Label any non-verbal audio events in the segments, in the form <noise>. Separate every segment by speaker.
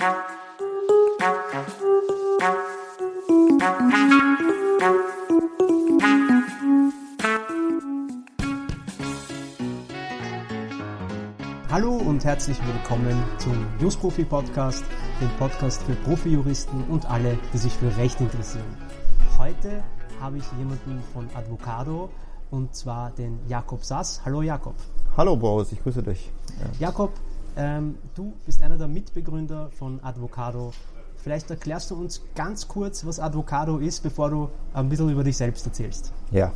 Speaker 1: Hallo und herzlich willkommen zum Justprofi Podcast, dem Podcast für Profijuristen und alle, die sich für Recht interessieren. Heute habe ich jemanden von Advocado und zwar den Jakob Sass. Hallo Jakob.
Speaker 2: Hallo Boris, ich grüße dich.
Speaker 1: Ja. Jakob, ähm, du bist einer der Mitbegründer von Advocado. Vielleicht erklärst du uns ganz kurz, was Advocado ist, bevor du ein bisschen über dich selbst erzählst.
Speaker 2: Ja,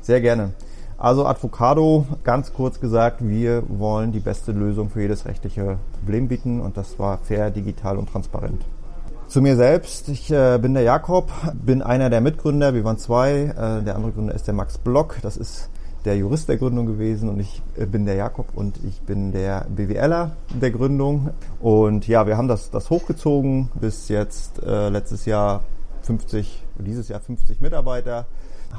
Speaker 2: sehr gerne. Also Advocado, ganz kurz gesagt, wir wollen die beste Lösung für jedes rechtliche Problem bieten und das war fair, digital und transparent. Zu mir selbst, ich äh, bin der Jakob, bin einer der Mitgründer, wir waren zwei. Äh, der andere Gründer ist der Max Block, das ist der Jurist der Gründung gewesen und ich äh, bin der Jakob und ich bin der BWLer der Gründung. Und ja, wir haben das, das hochgezogen bis jetzt äh, letztes Jahr 50, dieses Jahr 50 Mitarbeiter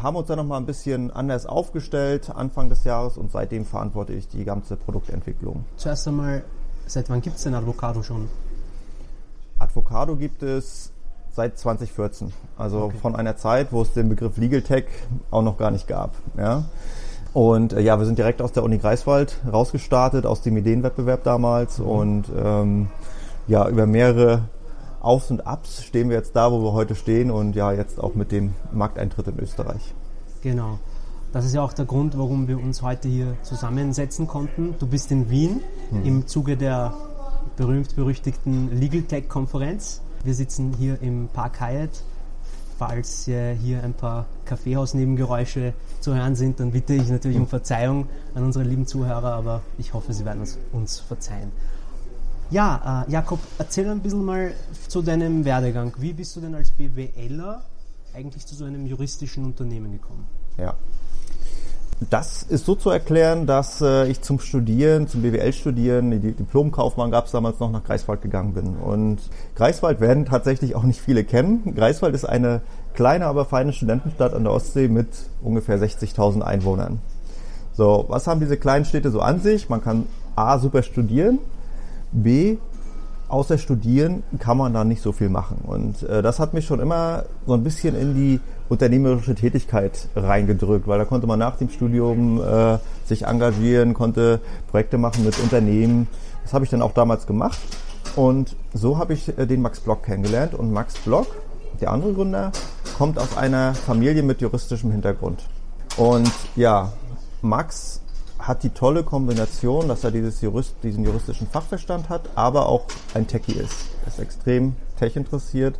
Speaker 2: haben uns dann nochmal ein bisschen anders aufgestellt Anfang des Jahres und seitdem verantworte ich die ganze Produktentwicklung.
Speaker 1: Zuerst einmal, seit wann gibt es denn Advocado schon?
Speaker 2: Advocado gibt es seit 2014. Also okay. von einer Zeit, wo es den Begriff Legal Tech auch noch gar nicht gab. Ja. Und äh, ja, wir sind direkt aus der Uni Greifswald rausgestartet, aus dem Ideenwettbewerb damals. Mhm. Und ähm, ja, über mehrere Aufs und Abs stehen wir jetzt da, wo wir heute stehen und ja, jetzt auch mit dem Markteintritt in Österreich.
Speaker 1: Genau. Das ist ja auch der Grund, warum wir uns heute hier zusammensetzen konnten. Du bist in Wien hm. im Zuge der berühmt-berüchtigten Legal Tech Konferenz. Wir sitzen hier im Park Hyatt. Falls äh, hier ein paar Kaffeehausnebengeräusche zu hören sind, dann bitte ich natürlich um Verzeihung an unsere lieben Zuhörer, aber ich hoffe, sie werden es uns verzeihen. Ja, äh, Jakob, erzähl ein bisschen mal zu deinem Werdegang. Wie bist du denn als BWLer eigentlich zu so einem juristischen Unternehmen gekommen?
Speaker 2: Ja. Das ist so zu erklären, dass äh, ich zum Studieren, zum BWL-Studieren, die Diplomkaufmann gab es damals noch, nach Greifswald gegangen bin. Und Greifswald werden tatsächlich auch nicht viele kennen. Greifswald ist eine kleine, aber feine Studentenstadt an der Ostsee mit ungefähr 60.000 Einwohnern. So, was haben diese kleinen Städte so an sich? Man kann A, super studieren, B, außer Studieren kann man da nicht so viel machen. Und äh, das hat mich schon immer so ein bisschen in die unternehmerische Tätigkeit reingedrückt, weil da konnte man nach dem Studium äh, sich engagieren, konnte Projekte machen mit Unternehmen. Das habe ich dann auch damals gemacht. Und so habe ich äh, den Max Block kennengelernt. Und Max Block, der andere Gründer, kommt aus einer Familie mit juristischem Hintergrund. Und ja, Max hat die tolle Kombination, dass er dieses Jurist, diesen juristischen Fachverstand hat, aber auch ein Techie ist. Er ist extrem tech interessiert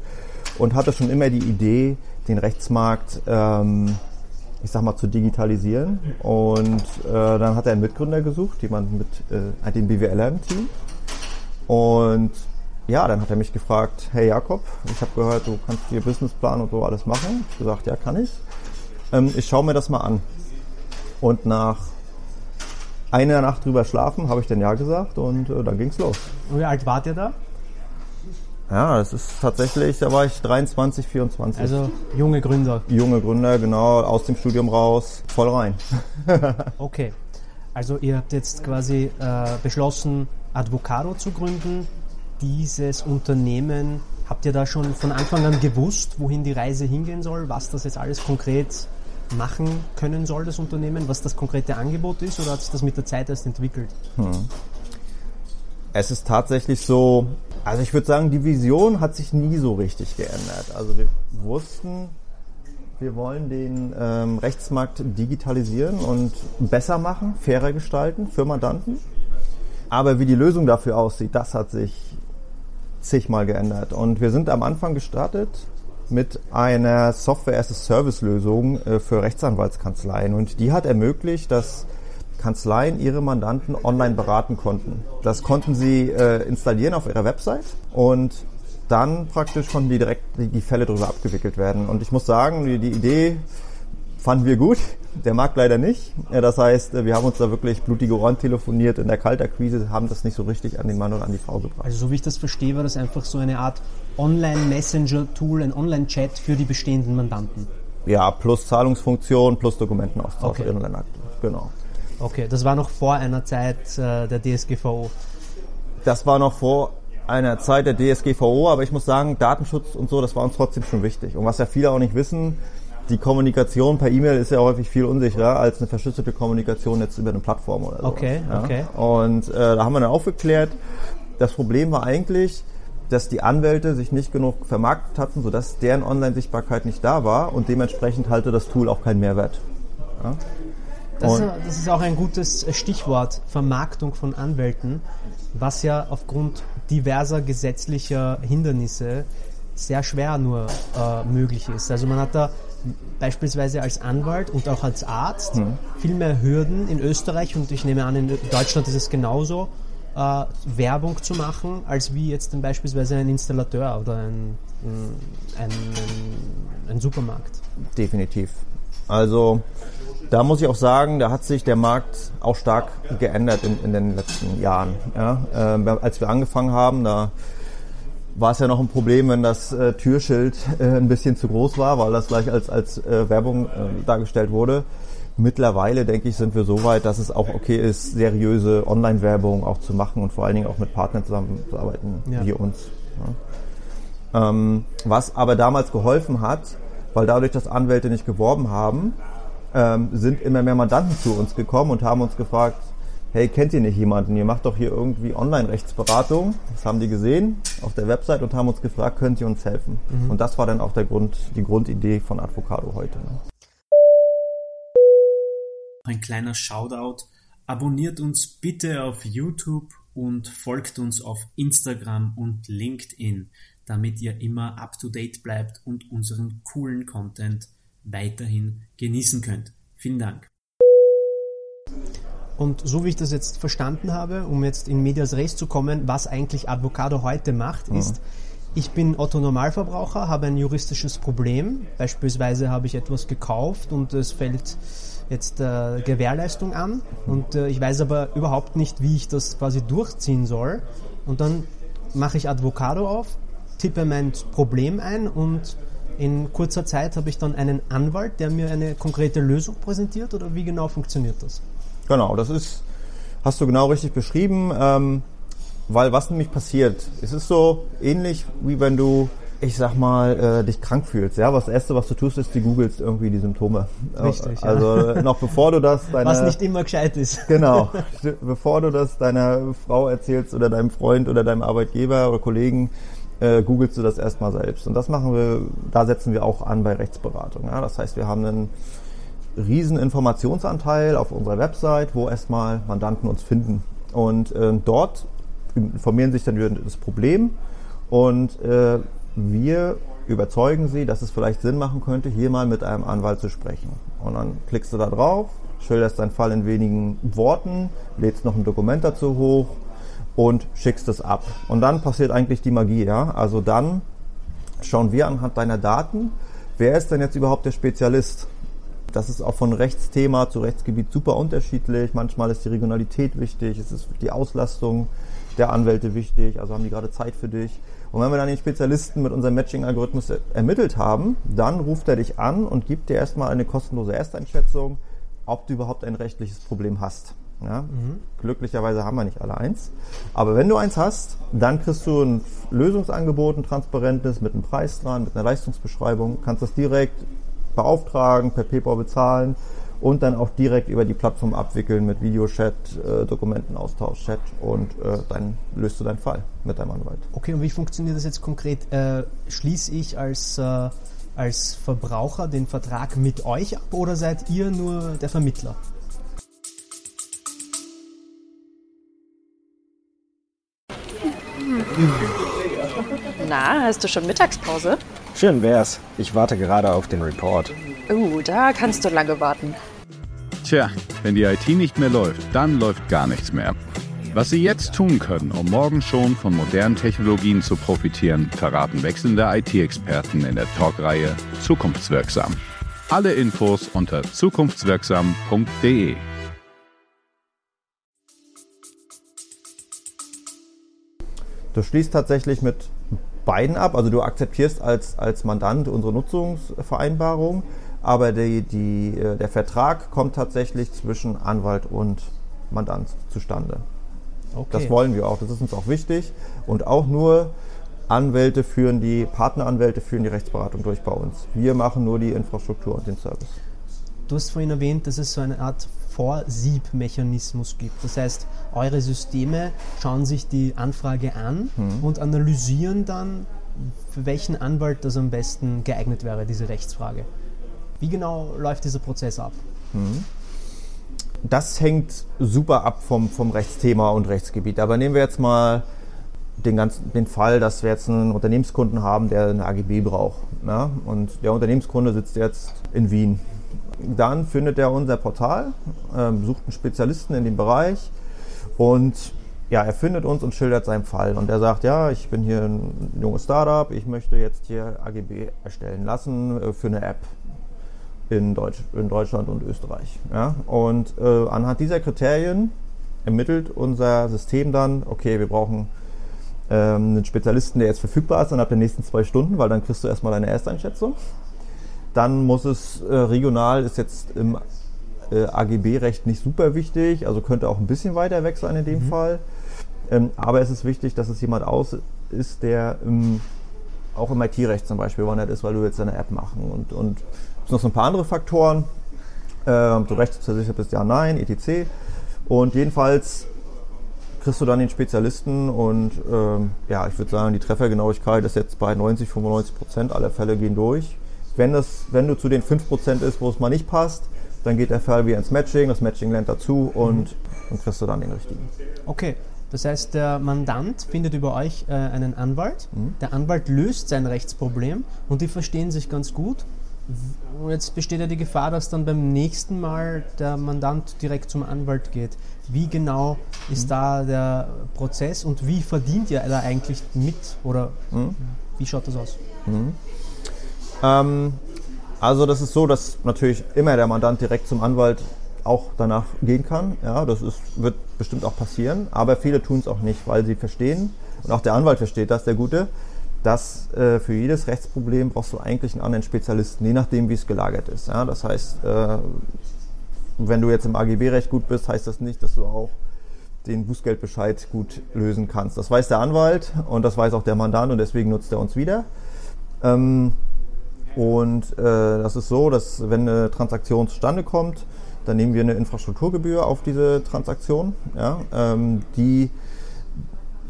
Speaker 2: und hatte schon immer die Idee, den Rechtsmarkt, ähm, ich sag mal, zu digitalisieren. Und äh, dann hat er einen Mitgründer gesucht, jemanden mit äh, dem BWLer im Team. Und ja, dann hat er mich gefragt, hey Jakob, ich habe gehört, du kannst hier Businessplan und so alles machen. Ich gesagt, ja, kann ich. Ähm, ich schaue mir das mal an. Und nach eine Nacht drüber schlafen, habe ich dann ja gesagt und äh, dann ging's los.
Speaker 1: Und wie alt wart ihr da?
Speaker 2: Ja, das ist tatsächlich, da war ich 23, 24.
Speaker 1: Also junge Gründer.
Speaker 2: Junge Gründer, genau, aus dem Studium raus, voll rein. <laughs>
Speaker 1: okay. Also ihr habt jetzt quasi äh, beschlossen, Advocado zu gründen. Dieses Unternehmen, habt ihr da schon von Anfang an gewusst, wohin die Reise hingehen soll, was das jetzt alles konkret machen können soll, das Unternehmen, was das konkrete Angebot ist, oder hat sich das mit der Zeit erst entwickelt? Hm.
Speaker 2: Es ist tatsächlich so, also ich würde sagen, die Vision hat sich nie so richtig geändert. Also wir wussten, wir wollen den ähm, Rechtsmarkt digitalisieren und besser machen, fairer gestalten für Mandanten. Aber wie die Lösung dafür aussieht, das hat sich zigmal geändert. Und wir sind am Anfang gestartet mit einer Software-as-a-Service-Lösung äh, für Rechtsanwaltskanzleien. Und die hat ermöglicht, dass Kanzleien ihre Mandanten online beraten konnten. Das konnten sie äh, installieren auf ihrer Website und dann praktisch konnten die direkt die, Fälle darüber abgewickelt werden. Und ich muss sagen, die Idee fanden wir gut, der Markt leider nicht. Das heißt, wir haben uns da wirklich blutige Ohren telefoniert in der Kaltakquise, haben das nicht so richtig an den Mann oder an die Frau gebracht.
Speaker 1: Also so wie ich das verstehe, war das einfach so eine Art Online-Messenger-Tool, ein Online-Chat für die bestehenden Mandanten.
Speaker 2: Ja, plus Zahlungsfunktion, plus Dokumentenaustausch
Speaker 1: okay.
Speaker 2: Online-Akten. Genau.
Speaker 1: Okay, das war noch vor einer Zeit äh, der DSGVO.
Speaker 2: Das war noch vor einer Zeit der DSGVO, aber ich muss sagen, Datenschutz und so, das war uns trotzdem schon wichtig. Und was ja viele auch nicht wissen, die Kommunikation per E-Mail ist ja häufig viel unsicherer als eine verschlüsselte Kommunikation jetzt über eine Plattform oder so.
Speaker 1: Okay,
Speaker 2: ja?
Speaker 1: okay.
Speaker 2: Und äh, da haben wir dann aufgeklärt, das Problem war eigentlich, dass die Anwälte sich nicht genug vermarktet hatten, sodass deren Online-Sichtbarkeit nicht da war und dementsprechend halte das Tool auch keinen Mehrwert. Ja?
Speaker 1: Das, das, ist auch ein gutes Stichwort, Vermarktung von Anwälten, was ja aufgrund diverser gesetzlicher Hindernisse sehr schwer nur äh, möglich ist. Also man hat da beispielsweise als Anwalt und auch als Arzt hm. viel mehr Hürden in Österreich und ich nehme an, in Deutschland ist es genauso, äh, Werbung zu machen, als wie jetzt beispielsweise ein Installateur oder ein, ein, ein, ein Supermarkt.
Speaker 2: Definitiv. Also da muss ich auch sagen, da hat sich der Markt auch stark geändert in, in den letzten Jahren. Ja? Äh, als wir angefangen haben, da war es ja noch ein Problem, wenn das äh, Türschild äh, ein bisschen zu groß war, weil das gleich als, als äh, Werbung äh, dargestellt wurde. Mittlerweile, denke ich, sind wir so weit, dass es auch okay ist, seriöse Online-Werbung auch zu machen und vor allen Dingen auch mit Partnern zusammenzuarbeiten, ja. wie uns. Ja. Ähm, was aber damals geholfen hat, weil dadurch, dass Anwälte nicht geworben haben, ähm, sind immer mehr Mandanten zu uns gekommen und haben uns gefragt, hey, kennt ihr nicht jemanden? Ihr macht doch hier irgendwie Online-Rechtsberatung. Das haben die gesehen auf der Website und haben uns gefragt, könnt ihr uns helfen? Mhm. Und das war dann auch der Grund, die Grundidee von Advocado heute. Ne?
Speaker 3: Ein kleiner Shoutout. Abonniert uns bitte auf YouTube und folgt uns auf Instagram und LinkedIn, damit ihr immer up to date bleibt und unseren coolen Content weiterhin genießen könnt. Vielen Dank.
Speaker 1: Und so wie ich das jetzt verstanden habe, um jetzt in Medias Res zu kommen, was eigentlich Avocado heute macht, mhm. ist, ich bin Otto Normalverbraucher, habe ein juristisches Problem. Beispielsweise habe ich etwas gekauft und es fällt jetzt äh, Gewährleistung an und äh, ich weiß aber überhaupt nicht, wie ich das quasi durchziehen soll. Und dann mache ich Advocado auf, tippe mein Problem ein und in kurzer Zeit habe ich dann einen Anwalt, der mir eine konkrete Lösung präsentiert oder wie genau funktioniert das?
Speaker 2: Genau, das ist, hast du genau richtig beschrieben, ähm, weil was nämlich passiert, es ist so ähnlich wie wenn du, ich sag mal, äh, dich krank fühlst. Ja, was das erste, was du tust, ist, du googelst irgendwie die Symptome.
Speaker 1: Richtig.
Speaker 2: Also ja. noch bevor du das
Speaker 1: deiner, was nicht immer gescheit ist.
Speaker 2: Genau, bevor du das deiner Frau erzählst oder deinem Freund oder deinem Arbeitgeber oder Kollegen, äh, googelst du das erstmal selbst. Und das machen wir, da setzen wir auch an bei Rechtsberatung. Ja? Das heißt, wir haben einen riesen Informationsanteil auf unserer Website, wo erstmal Mandanten uns finden. Und äh, dort informieren sich dann über das Problem und äh, wir überzeugen sie, dass es vielleicht Sinn machen könnte, hier mal mit einem Anwalt zu sprechen. Und dann klickst du da drauf, schilderst deinen Fall in wenigen Worten, lädst noch ein Dokument dazu hoch und schickst es ab. Und dann passiert eigentlich die Magie, ja. Also dann schauen wir anhand deiner Daten, wer ist denn jetzt überhaupt der Spezialist? Das ist auch von Rechtsthema zu Rechtsgebiet super unterschiedlich. Manchmal ist die Regionalität wichtig, es ist die Auslastung der Anwälte wichtig, also haben die gerade Zeit für dich. Und wenn wir dann den Spezialisten mit unserem Matching-Algorithmus ermittelt haben, dann ruft er dich an und gibt dir erstmal eine kostenlose Ersteinschätzung, ob du überhaupt ein rechtliches Problem hast. Ja? Mhm. Glücklicherweise haben wir nicht alle eins. Aber wenn du eins hast, dann kriegst du ein Lösungsangebot, ein transparentes, mit einem Preis dran, mit einer Leistungsbeschreibung, kannst das direkt beauftragen, per PayPal bezahlen und dann auch direkt über die Plattform abwickeln mit Videochat, äh, Dokumentenaustausch, Chat und äh, dann löst du deinen Fall mit deinem Anwalt.
Speaker 1: Okay, und wie funktioniert das jetzt konkret? Äh, schließe ich als, äh, als Verbraucher den Vertrag mit euch ab oder seid ihr nur der Vermittler?
Speaker 4: Na, hast du schon Mittagspause?
Speaker 5: Schön wär's. Ich warte gerade auf den Report.
Speaker 4: Oh, da kannst du lange warten.
Speaker 6: Tja, wenn die IT nicht mehr läuft, dann läuft gar nichts mehr. Was Sie jetzt tun können, um morgen schon von modernen Technologien zu profitieren, verraten wechselnde IT-Experten in der Talkreihe Zukunftswirksam. Alle Infos unter zukunftswirksam.de.
Speaker 2: Du schließt tatsächlich mit beiden ab, also du akzeptierst als, als Mandant unsere Nutzungsvereinbarung, aber die, die, äh, der Vertrag kommt tatsächlich zwischen Anwalt und Mandant zustande.
Speaker 1: Okay.
Speaker 2: Das wollen wir auch, das ist uns auch wichtig. Und auch nur Anwälte führen die, Partneranwälte führen die Rechtsberatung durch bei uns. Wir machen nur die Infrastruktur und den Service.
Speaker 1: Du hast vorhin erwähnt, dass es so eine Art Vorsiebmechanismus gibt. Das heißt, eure Systeme schauen sich die Anfrage an und analysieren dann, für welchen Anwalt das am besten geeignet wäre, diese Rechtsfrage. Wie genau läuft dieser Prozess ab?
Speaker 2: Das hängt super ab vom, vom Rechtsthema und Rechtsgebiet. Aber nehmen wir jetzt mal den, ganzen, den Fall, dass wir jetzt einen Unternehmenskunden haben, der eine AGB braucht. Ja? Und der Unternehmenskunde sitzt jetzt in Wien. Dann findet er unser Portal, ähm, sucht einen Spezialisten in dem Bereich und ja, er findet uns und schildert seinen Fall. Und er sagt, ja, ich bin hier ein junges Startup, ich möchte jetzt hier AGB erstellen lassen äh, für eine App in, Deutsch, in Deutschland und Österreich. Ja? Und äh, anhand dieser Kriterien ermittelt unser System dann, okay, wir brauchen ähm, einen Spezialisten, der jetzt verfügbar ist innerhalb der nächsten zwei Stunden, weil dann kriegst du erstmal deine Ersteinschätzung. Dann muss es äh, regional, ist jetzt im äh, AGB-Recht nicht super wichtig, also könnte auch ein bisschen weiter weg sein in dem Fall. Ähm, aber es ist wichtig, dass es jemand aus ist, der im, auch im IT-Recht zum Beispiel wandert ist, weil du jetzt eine App machen. Und, und es sind noch so ein paar andere Faktoren. Ähm, du rechtsversichert bist, ja, nein, etc. Und jedenfalls kriegst du dann den Spezialisten und ähm, ja, ich würde sagen, die Treffergenauigkeit ist jetzt bei 90, 95 Prozent aller Fälle gehen durch. Wenn, das, wenn du zu den 5 Prozent ist, wo es mal nicht passt, dann geht der Fall wieder ins Matching, das Matching lernt dazu und dann kriegst du dann den richtigen.
Speaker 1: Okay, das heißt, der Mandant findet über euch äh, einen Anwalt. Der Anwalt löst sein Rechtsproblem und die verstehen sich ganz gut. Jetzt besteht ja die Gefahr, dass dann beim nächsten Mal der Mandant direkt zum Anwalt geht. Wie genau ist da der Prozess und wie verdient ihr da eigentlich mit? Oder wie schaut das aus?
Speaker 2: Ähm, also das ist so, dass natürlich immer der Mandant direkt zum Anwalt auch danach gehen kann. Ja, das ist, wird bestimmt auch passieren, aber viele tun es auch nicht, weil sie verstehen, und auch der Anwalt versteht das, der Gute, dass äh, für jedes Rechtsproblem brauchst du eigentlich einen anderen Spezialisten, je nachdem, wie es gelagert ist. Ja, das heißt, äh, wenn du jetzt im AGB-Recht gut bist, heißt das nicht, dass du auch den Bußgeldbescheid gut lösen kannst. Das weiß der Anwalt und das weiß auch der Mandant und deswegen nutzt er uns wieder. Ähm, und äh, das ist so, dass wenn eine Transaktion zustande kommt, dann nehmen wir eine Infrastrukturgebühr auf diese Transaktion. Ja, ähm, die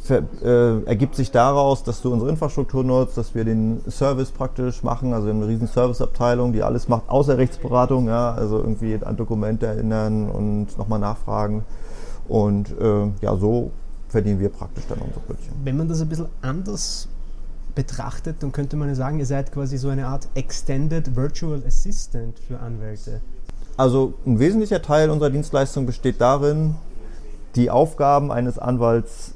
Speaker 2: äh, ergibt sich daraus, dass du unsere Infrastruktur nutzt, dass wir den Service praktisch machen, also eine riesen Serviceabteilung, die alles macht, außer Rechtsberatung, ja, also irgendwie an Dokumente erinnern und nochmal nachfragen. Und äh, ja, so verdienen wir praktisch dann unsere Brötchen.
Speaker 1: Wenn man das ein bisschen anders betrachtet, dann könnte man ja sagen, ihr seid quasi so eine Art Extended Virtual Assistant für Anwälte.
Speaker 2: Also ein wesentlicher Teil unserer Dienstleistung besteht darin, die Aufgaben eines Anwalts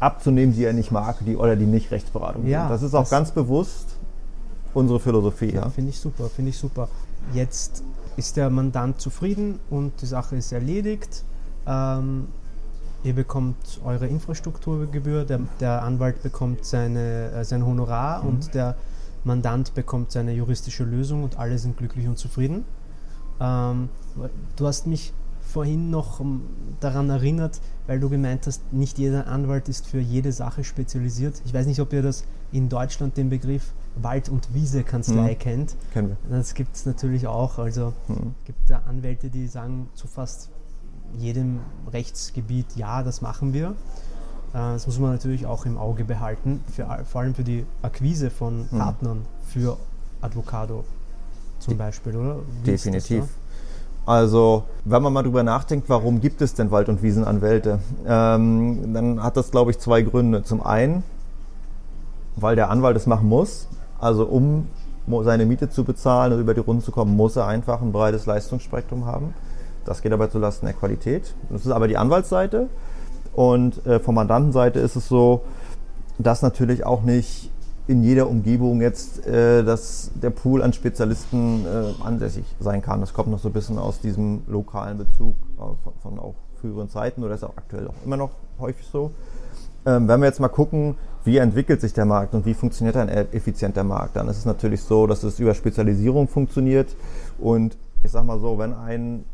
Speaker 2: abzunehmen, die er nicht mag, die oder die nicht Rechtsberatung
Speaker 1: Ja,
Speaker 2: sind. Das ist auch
Speaker 1: das-
Speaker 2: ganz bewusst unsere Philosophie. Ja.
Speaker 1: Finde ich super, finde ich super. Jetzt ist der Mandant zufrieden und die Sache ist erledigt. Ähm, ihr bekommt eure Infrastrukturgebühr, der, der Anwalt bekommt seine, äh, sein Honorar und der Mandant bekommt seine juristische Lösung und alle sind glücklich und zufrieden. Ähm, du hast mich vorhin noch ähm, daran erinnert, weil du gemeint hast, nicht jeder Anwalt ist für jede Sache spezialisiert. Ich weiß nicht, ob ihr das in Deutschland den Begriff Wald- und Wiese-Kanzlei
Speaker 2: Mhm.
Speaker 1: kennt.
Speaker 2: Kennen wir.
Speaker 1: Das gibt es natürlich auch. Also
Speaker 2: Mhm.
Speaker 1: gibt da Anwälte, die sagen zu fast jedem Rechtsgebiet, ja, das machen wir. Äh, Das muss man natürlich auch im Auge behalten, für, vor allem für die Akquise von
Speaker 2: Mhm.
Speaker 1: Partnern für Advocado zum Beispiel, oder? Wie
Speaker 2: Definitiv. Also, wenn man mal drüber nachdenkt, warum gibt es denn Wald- und Wiesenanwälte, ähm, dann hat das, glaube ich, zwei Gründe. Zum einen, weil der Anwalt es machen muss. Also, um seine Miete zu bezahlen und über die Runden zu kommen, muss er einfach ein breites Leistungsspektrum haben. Das geht aber zulasten der Qualität. Das ist aber die Anwaltsseite. Und äh, von Mandantenseite ist es so, dass natürlich auch nicht in jeder Umgebung jetzt äh, dass der Pool an Spezialisten äh, ansässig sein kann. Das kommt noch so ein bisschen aus diesem lokalen Bezug äh, von, von auch früheren Zeiten oder ist auch aktuell auch immer noch häufig so. Ähm, wenn wir jetzt mal gucken, wie entwickelt sich der Markt und wie funktioniert ein e- effizienter Markt, dann ist es natürlich so, dass es über Spezialisierung funktioniert. Und ich sag mal so, wenn ein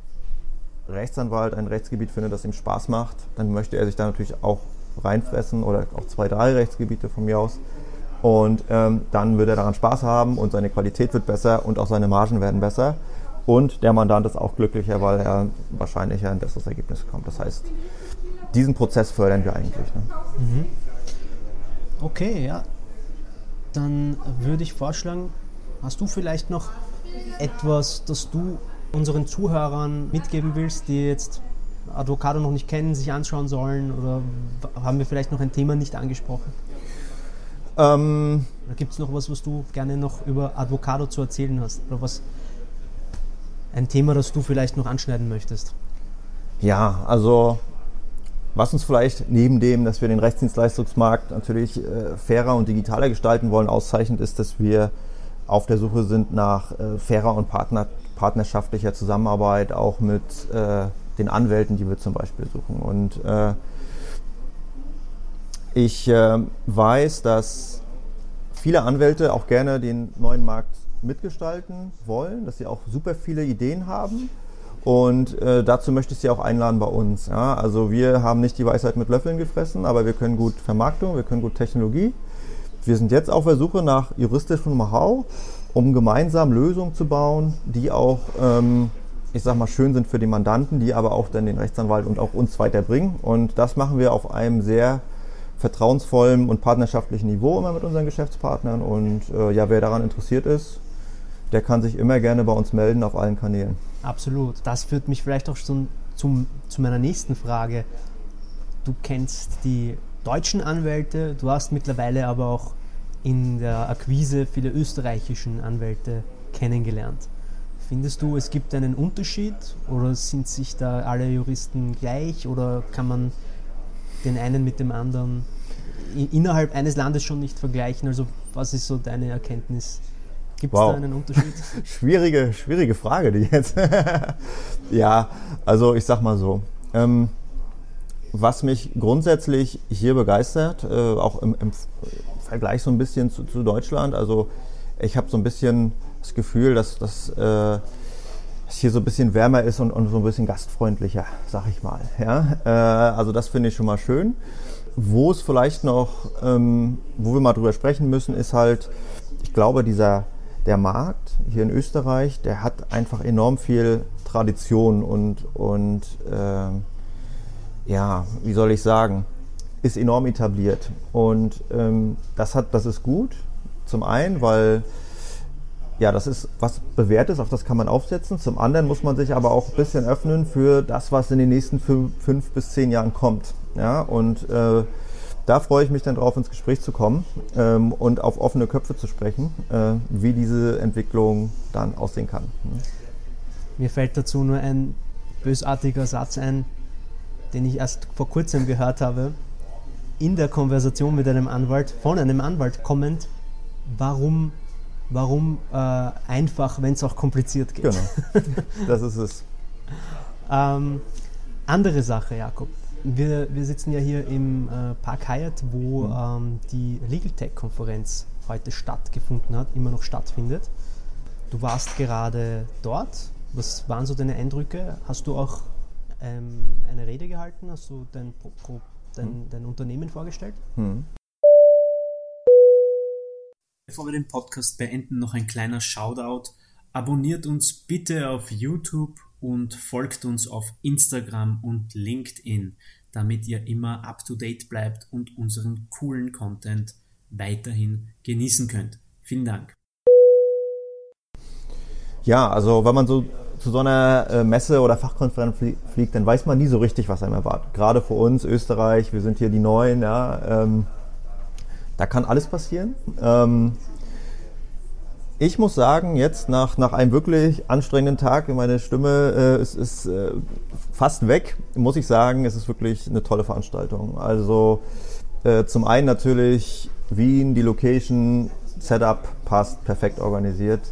Speaker 2: Rechtsanwalt ein Rechtsgebiet findet, das ihm Spaß macht, dann möchte er sich da natürlich auch reinfressen oder auch zwei, drei Rechtsgebiete von mir aus. Und ähm, dann wird er daran Spaß haben und seine Qualität wird besser und auch seine Margen werden besser. Und der Mandant ist auch glücklicher, weil er wahrscheinlich ein besseres Ergebnis bekommt. Das heißt, diesen Prozess fördern wir eigentlich. Ne? Mhm.
Speaker 1: Okay, ja. Dann würde ich vorschlagen, hast du vielleicht noch etwas, das du unseren Zuhörern mitgeben willst, die jetzt Advocado noch nicht kennen, sich anschauen sollen? Oder haben wir vielleicht noch ein Thema nicht angesprochen? Ähm, gibt es noch was, was du gerne noch über Advocado zu erzählen hast? Oder was ein Thema, das du vielleicht noch anschneiden möchtest?
Speaker 2: Ja, also was uns vielleicht neben dem, dass wir den Rechtsdienstleistungsmarkt natürlich äh, fairer und digitaler gestalten wollen, auszeichnet, ist, dass wir auf der Suche sind nach äh, fairer und partner, partnerschaftlicher Zusammenarbeit, auch mit äh, den Anwälten, die wir zum Beispiel suchen. Und äh, ich äh, weiß, dass viele Anwälte auch gerne den neuen Markt mitgestalten wollen, dass sie auch super viele Ideen haben. Und äh, dazu möchte ich Sie auch einladen bei uns. Ja? Also wir haben nicht die Weisheit mit Löffeln gefressen, aber wir können gut Vermarktung, wir können gut Technologie. Wir sind jetzt auf der Suche nach juristischem Know-how, um gemeinsam Lösungen zu bauen, die auch ähm, ich sag mal, schön sind für die Mandanten, die aber auch dann den Rechtsanwalt und auch uns weiterbringen. Und das machen wir auf einem sehr vertrauensvollen und partnerschaftlichen Niveau immer mit unseren Geschäftspartnern. Und äh, ja, wer daran interessiert ist, der kann sich immer gerne bei uns melden auf allen Kanälen.
Speaker 1: Absolut. Das führt mich vielleicht auch schon zum, zu meiner nächsten Frage. Du kennst die deutschen Anwälte, du hast mittlerweile aber auch in der Akquise viele österreichischen Anwälte kennengelernt. Findest du, es gibt einen Unterschied oder sind sich da alle Juristen gleich oder kann man den einen mit dem anderen innerhalb eines Landes schon nicht vergleichen? Also was ist so deine Erkenntnis? Gibt es wow. da einen Unterschied? <laughs>
Speaker 2: schwierige, schwierige Frage, die jetzt. <laughs> ja, also ich sag mal so. Ähm, was mich grundsätzlich hier begeistert, äh, auch im, im, Vergleich so ein bisschen zu, zu Deutschland, also ich habe so ein bisschen das Gefühl, dass, dass äh, es hier so ein bisschen wärmer ist und, und so ein bisschen gastfreundlicher, sag ich mal. Ja? Äh, also das finde ich schon mal schön. Wo es vielleicht noch, ähm, wo wir mal drüber sprechen müssen, ist halt, ich glaube, dieser der Markt hier in Österreich, der hat einfach enorm viel Tradition und, und äh, ja, wie soll ich sagen, ist enorm etabliert. Und ähm, das, hat, das ist gut, zum einen, weil ja, das ist was Bewährtes, auf das kann man aufsetzen. Zum anderen muss man sich aber auch ein bisschen öffnen für das, was in den nächsten fünf, fünf bis zehn Jahren kommt. Ja, und äh, da freue ich mich dann drauf, ins Gespräch zu kommen ähm, und auf offene Köpfe zu sprechen, äh, wie diese Entwicklung dann aussehen kann.
Speaker 1: Mir fällt dazu nur ein bösartiger Satz ein, den ich erst vor kurzem gehört habe. In der Konversation mit einem Anwalt, von einem Anwalt kommend, warum warum äh, einfach, wenn es auch kompliziert geht.
Speaker 2: Genau, <laughs> das ist es.
Speaker 1: ähm, andere Sache, Jakob. Wir, wir sitzen ja hier im äh, Park Hyatt, wo mhm. ähm, die Legal Tech-Konferenz heute stattgefunden hat, immer noch stattfindet. Du warst gerade dort. Was waren so deine Eindrücke? Hast du auch ähm, eine Rede gehalten? Hast du dein, dein, mhm. Dein Unternehmen vorgestellt? Mhm.
Speaker 3: Bevor wir den Podcast beenden, noch ein kleiner Shoutout. Abonniert uns bitte auf YouTube und folgt uns auf Instagram und LinkedIn, damit ihr immer up to date bleibt und unseren coolen Content weiterhin genießen könnt. Vielen Dank.
Speaker 2: Ja, also wenn man so zu so einer äh, Messe oder Fachkonferenz fliegt, dann weiß man nie so richtig, was einem erwartet. Gerade für uns, Österreich, wir sind hier die Neuen, ja. Ähm, da kann alles passieren. Ähm, ich muss sagen, jetzt nach, nach einem wirklich anstrengenden Tag, meine Stimme äh, ist, ist äh, fast weg, muss ich sagen, es ist wirklich eine tolle Veranstaltung. Also äh, zum einen natürlich Wien, die Location, Setup passt, perfekt organisiert,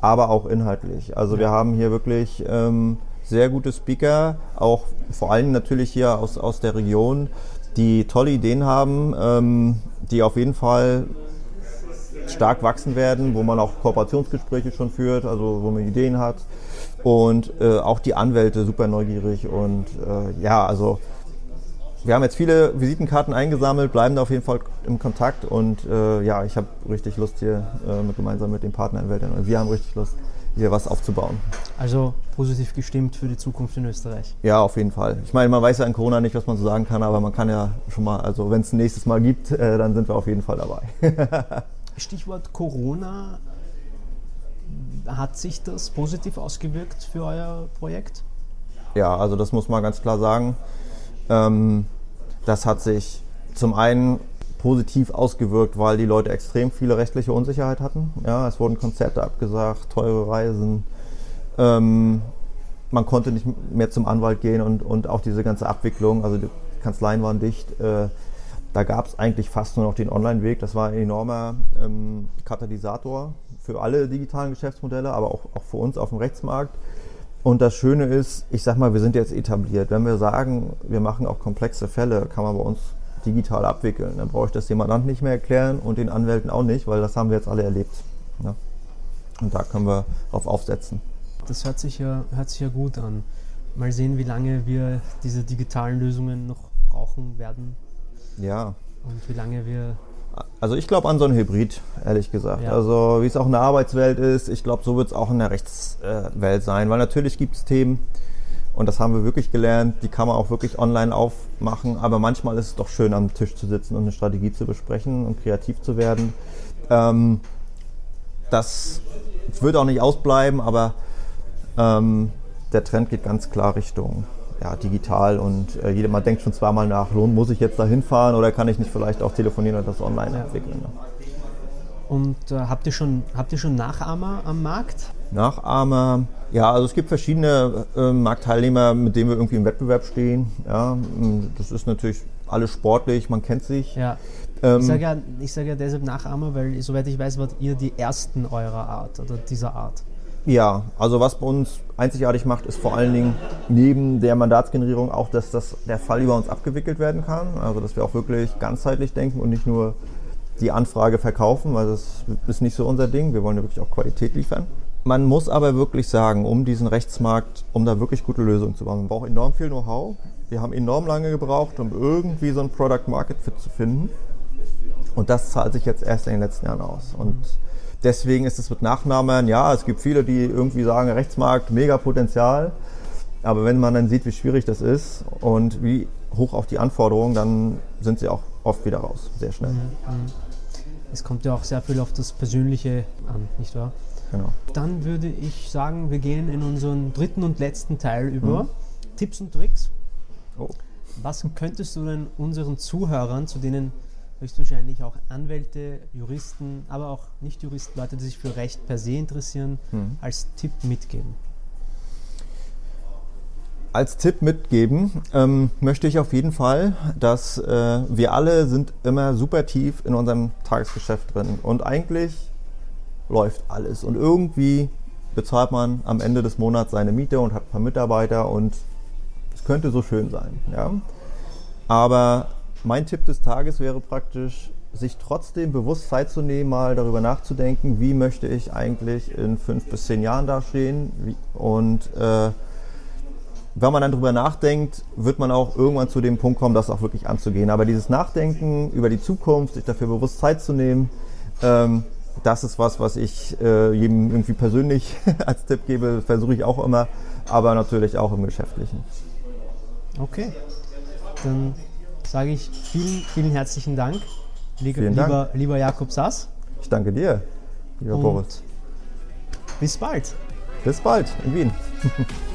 Speaker 2: aber auch inhaltlich. Also wir haben hier wirklich ähm, sehr gute Speaker, auch vor allem natürlich hier aus, aus der Region, die tolle Ideen haben, ähm, die auf jeden Fall stark wachsen werden, wo man auch Kooperationsgespräche schon führt, also wo man Ideen hat. Und äh, auch die Anwälte super neugierig. Und äh, ja, also wir haben jetzt viele Visitenkarten eingesammelt, bleiben da auf jeden Fall im Kontakt. Und äh, ja, ich habe richtig Lust hier äh, mit, gemeinsam mit den Partneranwälten. Und wir haben richtig Lust, hier was aufzubauen.
Speaker 1: Also positiv gestimmt für die Zukunft in Österreich.
Speaker 2: Ja, auf jeden Fall. Ich meine, man weiß ja in Corona nicht, was man so sagen kann, aber man kann ja schon mal, also wenn es ein nächstes Mal gibt, äh, dann sind wir auf jeden Fall dabei. <laughs>
Speaker 1: Stichwort Corona. Hat sich das positiv ausgewirkt für euer Projekt?
Speaker 2: Ja, also das muss man ganz klar sagen. Ähm, das hat sich zum einen positiv ausgewirkt, weil die Leute extrem viele rechtliche Unsicherheit hatten. Ja, es wurden Konzerte abgesagt, teure Reisen. Ähm, man konnte nicht mehr zum Anwalt gehen und, und auch diese ganze Abwicklung, also die Kanzleien waren dicht. Äh, da gab es eigentlich fast nur noch den Online-Weg. Das war ein enormer ähm, Katalysator für alle digitalen Geschäftsmodelle, aber auch, auch für uns auf dem Rechtsmarkt. Und das Schöne ist, ich sag mal, wir sind jetzt etabliert. Wenn wir sagen, wir machen auch komplexe Fälle, kann man bei uns digital abwickeln. Dann brauche ich das dem Mandant nicht mehr erklären und den Anwälten auch nicht, weil das haben wir jetzt alle erlebt. Ja. Und da können wir drauf aufsetzen.
Speaker 1: Das hört sich, ja, hört sich ja gut an. Mal sehen, wie lange wir diese digitalen Lösungen noch brauchen werden.
Speaker 2: Ja.
Speaker 1: Und wie lange wir
Speaker 2: also ich glaube an so einen Hybrid, ehrlich gesagt.
Speaker 1: Ja.
Speaker 2: Also wie es auch in der Arbeitswelt ist, ich glaube, so wird es auch in der Rechtswelt sein, weil natürlich gibt es Themen, und das haben wir wirklich gelernt, die kann man auch wirklich online aufmachen, aber manchmal ist es doch schön, am Tisch zu sitzen und eine Strategie zu besprechen und kreativ zu werden. Ähm, das wird auch nicht ausbleiben, aber ähm, der Trend geht ganz klar Richtung ja, digital und äh, jeder mal denkt schon zweimal nach, lohnt, muss ich jetzt da hinfahren oder kann ich nicht vielleicht auch telefonieren oder das online entwickeln. Ne?
Speaker 1: Und äh, habt, ihr schon, habt ihr schon Nachahmer am Markt?
Speaker 2: Nachahmer, ja, also es gibt verschiedene äh, Marktteilnehmer, mit denen wir irgendwie im Wettbewerb stehen. Ja, das ist natürlich alles sportlich, man kennt sich.
Speaker 1: Ja. Ähm, ich sage ja, sag ja deshalb Nachahmer, weil soweit ich weiß, wart ihr die Ersten eurer Art oder dieser Art.
Speaker 2: Ja, also was bei uns einzigartig macht, ist vor allen Dingen neben der Mandatsgenerierung auch, dass das, der Fall über uns abgewickelt werden kann. Also dass wir auch wirklich ganzheitlich denken und nicht nur die Anfrage verkaufen, weil das ist nicht so unser Ding. Wir wollen ja wirklich auch Qualität liefern. Man muss aber wirklich sagen, um diesen Rechtsmarkt, um da wirklich gute Lösungen zu bauen, man braucht enorm viel Know-how. Wir haben enorm lange gebraucht, um irgendwie so ein Product Market Fit zu finden. Und das zahlt sich jetzt erst in den letzten Jahren aus. Und Deswegen ist es mit Nachnamen, ja, es gibt viele, die irgendwie sagen, Rechtsmarkt, mega Potenzial. Aber wenn man dann sieht, wie schwierig das ist und wie hoch auch die Anforderungen, dann sind sie auch oft wieder raus, sehr schnell. Mhm.
Speaker 1: Es kommt ja auch sehr viel auf das Persönliche an, nicht wahr?
Speaker 2: Genau.
Speaker 1: Dann würde ich sagen, wir gehen in unseren dritten und letzten Teil über. Mhm. Tipps und Tricks. Oh. Was könntest du denn unseren Zuhörern, zu denen höchstwahrscheinlich auch Anwälte, Juristen, aber auch Nicht-Juristen, Leute, die sich für Recht per se interessieren, mhm. als Tipp mitgeben?
Speaker 2: Als Tipp mitgeben ähm, möchte ich auf jeden Fall, dass äh, wir alle sind immer super tief in unserem Tagesgeschäft drin und eigentlich läuft alles und irgendwie bezahlt man am Ende des Monats seine Miete und hat ein paar Mitarbeiter und es könnte so schön sein. Ja? Aber mein Tipp des Tages wäre praktisch, sich trotzdem bewusst Zeit zu nehmen, mal darüber nachzudenken, wie möchte ich eigentlich in fünf bis zehn Jahren dastehen. Und äh, wenn man dann darüber nachdenkt, wird man auch irgendwann zu dem Punkt kommen, das auch wirklich anzugehen. Aber dieses Nachdenken über die Zukunft, sich dafür bewusst Zeit zu nehmen, ähm, das ist was, was ich äh, jedem irgendwie persönlich <laughs> als Tipp gebe, versuche ich auch immer, aber natürlich auch im Geschäftlichen.
Speaker 1: Okay, dann sage ich vielen, vielen herzlichen Dank, lieber,
Speaker 2: vielen
Speaker 1: Dank. lieber Jakob Sass.
Speaker 2: Ich danke dir, lieber
Speaker 1: Und
Speaker 2: Boris.
Speaker 1: Bis bald.
Speaker 2: Bis bald in Wien. <laughs>